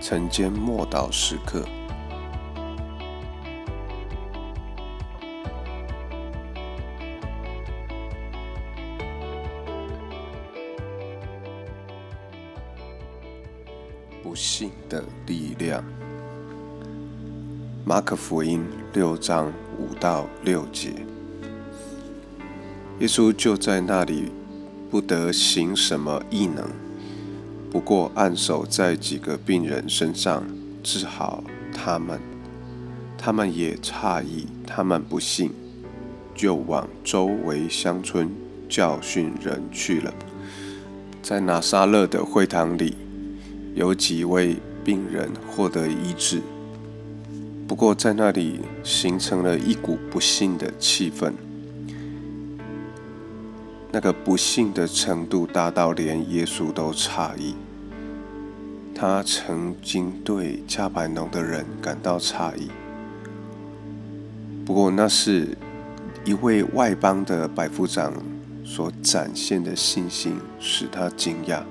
晨间默祷时刻，不幸的力量。马可福音六章五到六节，耶稣就在那里，不得行什么异能。不过按手在几个病人身上治好他们，他们也诧异，他们不信，就往周围乡村教训人去了。在拿撒勒的会堂里，有几位病人获得医治。不过在那里形成了一股不幸的气氛，那个不幸的程度大到连耶稣都诧异。他曾经对加百农的人感到诧异，不过那是一位外邦的百夫长所展现的信心使他惊讶。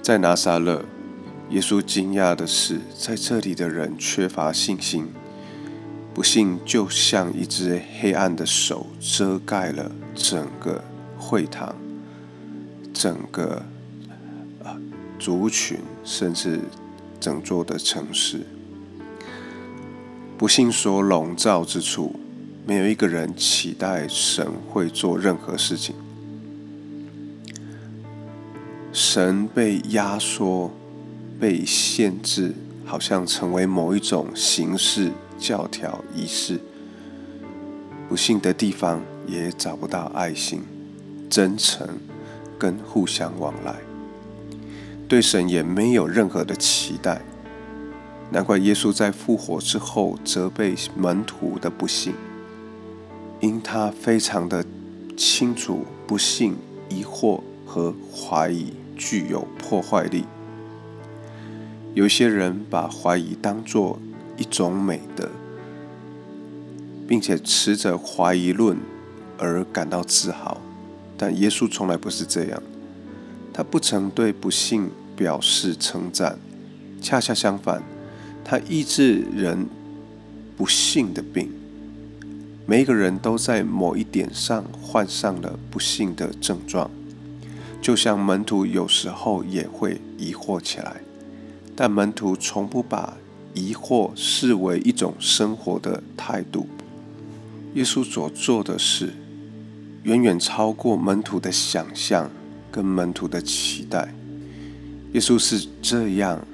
在拿撒勒，耶稣惊讶的是，在这里的人缺乏信心，不幸就像一只黑暗的手遮盖了整个会堂，整个。族群，甚至整座的城市，不幸所笼罩之处，没有一个人期待神会做任何事情。神被压缩、被限制，好像成为某一种形式、教条、仪式。不幸的地方也找不到爱心、真诚跟互相往来。对神也没有任何的期待，难怪耶稣在复活之后责备门徒的不幸，因他非常的清楚，不幸、疑惑和怀疑具有破坏力。有些人把怀疑当作一种美德，并且持着怀疑论而感到自豪，但耶稣从来不是这样。他不曾对不幸表示称赞，恰恰相反，他医治人不幸的病。每一个人都在某一点上患上了不幸的症状，就像门徒有时候也会疑惑起来，但门徒从不把疑惑视为一种生活的态度。耶稣所做的事，远远超过门徒的想象。跟门徒的期待，耶稣是这样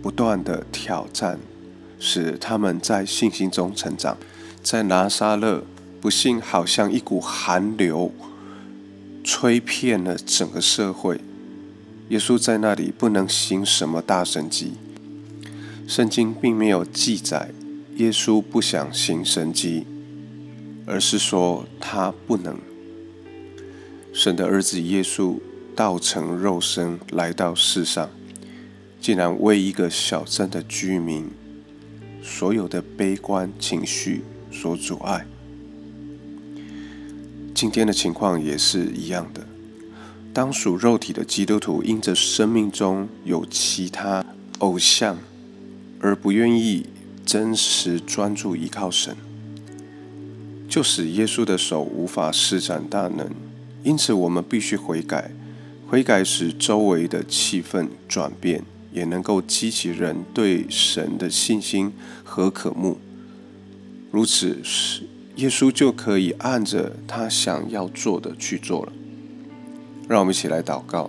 不断的挑战，使他们在信心中成长。在拿撒勒，不幸好像一股寒流，吹遍了整个社会。耶稣在那里不能行什么大神迹，圣经并没有记载耶稣不想行神迹，而是说他不能。神的儿子耶稣。道成肉身来到世上，竟然为一个小镇的居民所有的悲观情绪所阻碍。今天的情况也是一样的。当属肉体的基督徒因着生命中有其他偶像，而不愿意真实专注依靠神，就使耶稣的手无法施展大能。因此，我们必须悔改。悔改使周围的气氛转变，也能够激起人对神的信心和渴慕。如此，是耶稣就可以按着他想要做的去做了。让我们一起来祷告：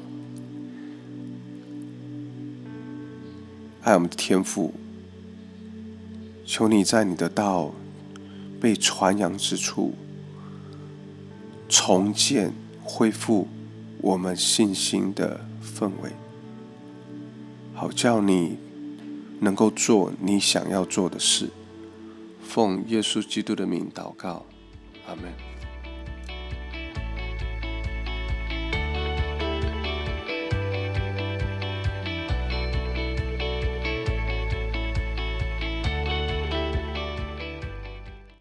爱我们的天赋，求你在你的道被传扬之处重建、恢复。我们信心的氛围，好叫你能够做你想要做的事。奉耶稣基督的名祷告，阿门。